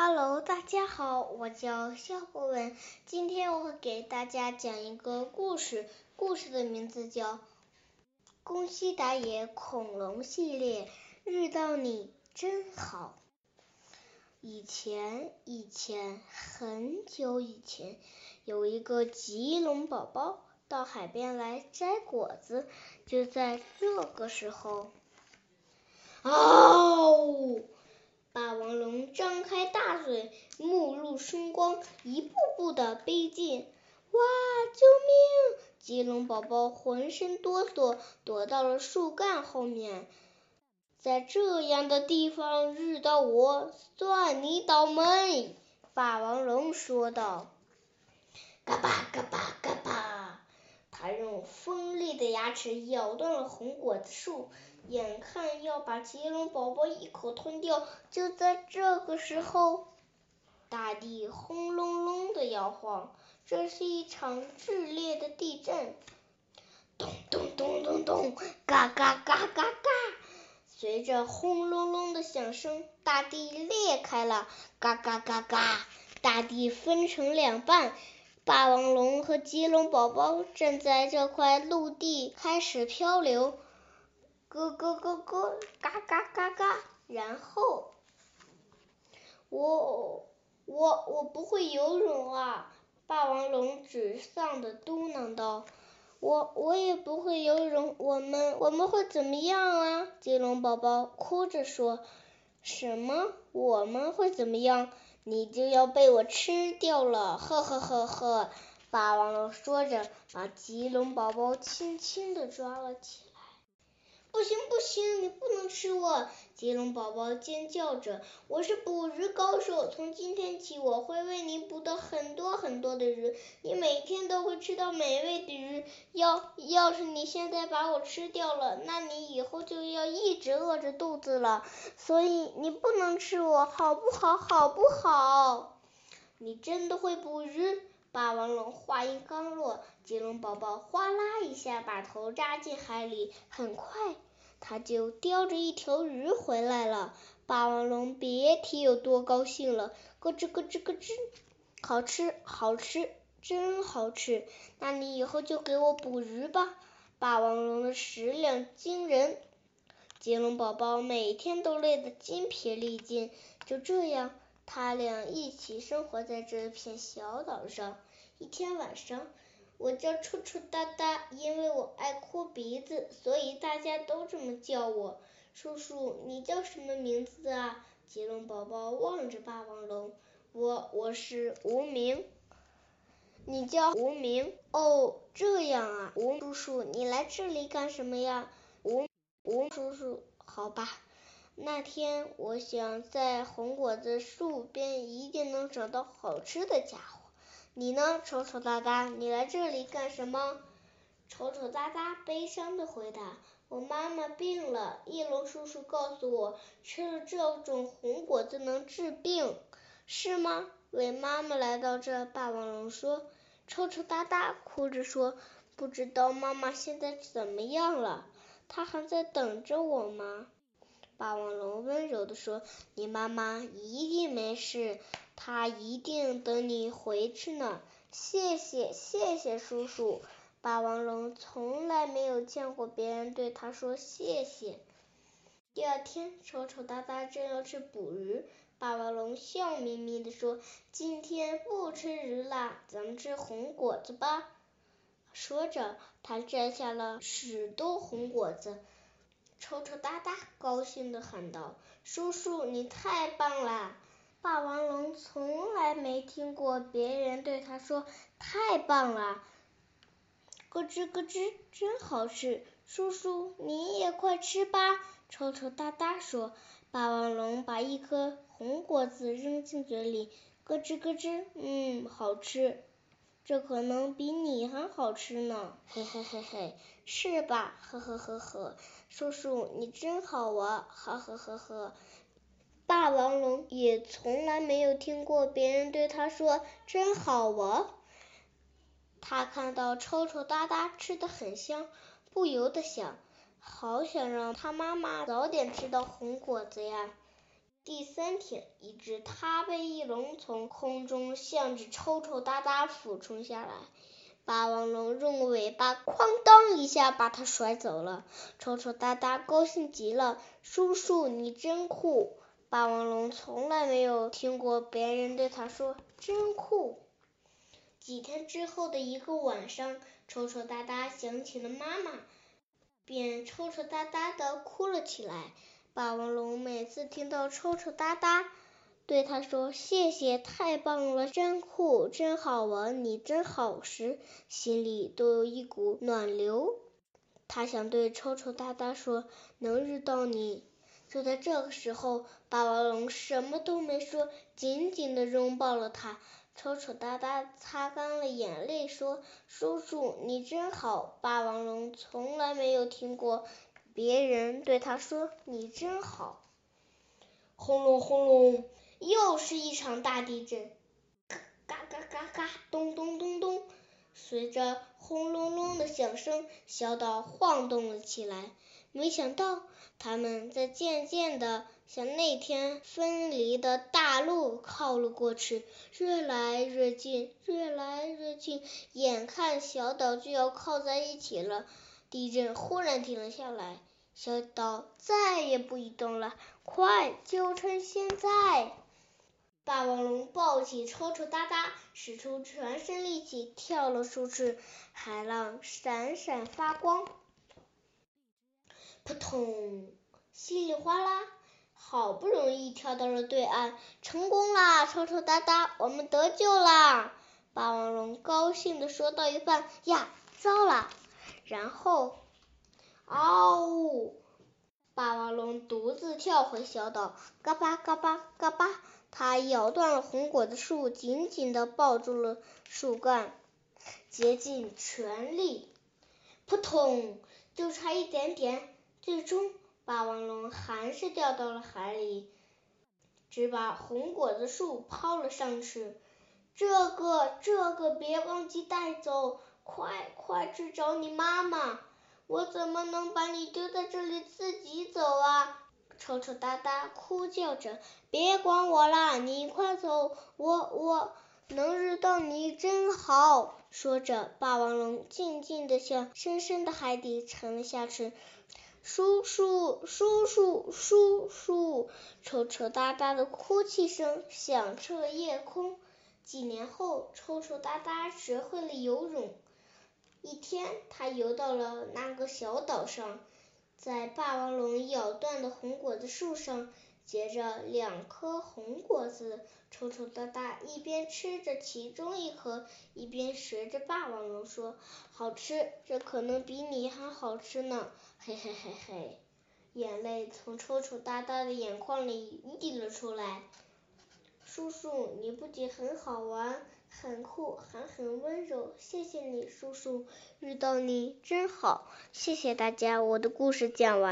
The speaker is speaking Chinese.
Hello，大家好，我叫肖博文，今天我会给大家讲一个故事，故事的名字叫《宫西达也恐龙系列》，遇到你真好。以前，以前，很久以前，有一个棘龙宝宝到海边来摘果子，就在这个时候，嗷！霸王龙张开大嘴，目露凶光，一步步的逼近。哇！救命！棘龙宝宝浑身哆嗦，躲到了树干后面。在这样的地方遇到我，算你倒霉！霸王龙说道。嘎巴嘎巴嘎，他用锋利的牙齿咬断了红果子树。眼看要把棘龙宝宝一口吞掉，就在这个时候，大地轰隆隆的摇晃，这是一场剧烈的地震。咚咚咚咚咚，嘎嘎嘎嘎嘎，随着轰隆隆的响声，大地裂开了，嘎嘎嘎嘎，大地分成两半，霸王龙和棘龙宝宝正在这块陆地，开始漂流。咯咯咯咯，嘎嘎嘎嘎，然后，我我我不会游泳啊！霸王龙沮丧的嘟囔道：“我我也不会游泳，我们我们会怎么样啊？”棘龙宝宝哭着说：“什么？我们会怎么样？你就要被我吃掉了！”呵呵呵呵，霸王龙说着，把棘龙宝宝轻轻的抓了起来。不行不行，你不能吃我！棘龙宝宝尖叫着：“我是捕鱼高手，从今天起我会为你捕到很多很多的鱼，你每天都会吃到美味的鱼。要要是你现在把我吃掉了，那你以后就要一直饿着肚子了。所以你不能吃我，好不好？好不好？你真的会捕鱼？”霸王龙话音刚落，棘龙宝宝哗啦一下把头扎进海里，很快。他就叼着一条鱼回来了，霸王龙别提有多高兴了，咯吱咯吱咯吱，好吃好吃，真好吃，那你以后就给我捕鱼吧。霸王龙的食量惊人，棘龙宝宝每天都累得筋疲力尽，就这样，他俩一起生活在这片小岛上。一天晚上。我叫臭臭哒哒，因为我爱哭鼻子，所以大家都这么叫我。叔叔，你叫什么名字啊？棘龙宝宝望着霸王龙，我我是无名。你叫无名？哦，这样啊，无叔叔，你来这里干什么呀？无无叔叔，好吧。那天我想在红果子树边一定能找到好吃的家伙。你呢，丑丑哒哒？你来这里干什么？丑丑哒哒悲伤的回答：“我妈妈病了，翼龙叔叔告诉我，吃了这种红果子能治病，是吗？”为妈妈来到这，霸王龙说。丑丑哒哒哭着说：“不知道妈妈现在怎么样了？她还在等着我吗？”霸王龙温柔地说：“你妈妈一定没事。”她一定等你回去呢，谢谢谢谢叔叔。霸王龙从来没有见过别人对他说谢谢。第二天，丑丑哒哒正要去捕鱼，霸王龙笑眯眯地说：“今天不吃鱼啦，咱们吃红果子吧。”说着，他摘下了许多红果子。丑丑哒哒高兴的喊道：“叔叔，你太棒啦！”霸王龙从来没听过别人对他说“太棒了”，咯吱咯吱，真好吃。叔叔，你也快吃吧。丑丑哒哒说。霸王龙把一颗红果子扔进嘴里，咯吱咯吱，嗯，好吃。这可能比你还好吃呢，嘿嘿嘿嘿，是吧？呵呵呵呵。叔叔，你真好玩，呵呵呵呵。霸王龙也从来没有听过别人对他说“真好玩”。他看到臭臭哒哒吃的很香，不由得想：好想让他妈妈早点吃到红果子呀。第三天，一只大背龙从空中向着抽抽搭搭俯冲下来，霸王龙用尾巴哐当一下把它甩走了。抽抽搭搭高兴极了，叔叔你真酷！霸王龙从来没有听过别人对他说真酷。几天之后的一个晚上，抽抽搭搭想起了妈妈，便抽抽搭搭的哭了起来。霸王龙每次听到抽抽搭搭对他说“谢谢，太棒了，真酷，真好玩，你真好”时，心里都有一股暖流。他想对抽抽搭搭说“能遇到你”。就在这个时候，霸王龙什么都没说，紧紧的拥抱了他。抽抽搭搭擦干了眼泪，说：“叔叔，你真好。”霸王龙从来没有听过。别人对他说：“你真好。”轰隆轰隆，又是一场大地震，嘎嘎嘎嘎，咚咚咚咚。随着轰隆隆的响声，小岛晃动了起来。没想到，他们在渐渐的向那天分离的大陆靠了过去，越来越近，越来越近，眼看小岛就要靠在一起了。地震忽然停了下来。小岛再也不移动了，快，就趁现在！霸王龙抱起抽抽搭搭，使出全身力气跳了出去，海浪闪闪发光，扑通，稀里哗啦，好不容易跳到了对岸，成功啦！抽抽搭搭，我们得救啦！霸王龙高兴的说到一半，呀，糟了！然后。嗷呜！霸王龙独自跳回小岛，嘎巴嘎巴嘎巴，它咬断了红果子树，紧紧的抱住了树干，竭尽全力，扑通，就差一点点，最终霸王龙还是掉到了海里，只把红果子树抛了上去。这个，这个别忘记带走，快快去找你妈妈！我怎么能把你丢在这里自己走啊？抽抽搭搭哭叫着，别管我啦，你快走，我我能遇到你真好。说着，霸王龙静静的向深深的海底沉了下去。叔叔，叔叔，叔叔，抽抽搭搭的哭泣声响彻夜空。几年后，抽抽搭搭学会了游泳。一天，他游到了那个小岛上，在霸王龙咬断的红果子树上结着两颗红果子。抽抽搭搭一边吃着其中一颗，一边学着霸王龙说：“好吃，这可能比你还好吃呢！”嘿嘿嘿嘿，眼泪从抽抽搭搭的眼眶里溢了出来。叔叔，你不仅很好玩。很酷，还很温柔，谢谢你，叔叔，遇到你真好，谢谢大家，我的故事讲完。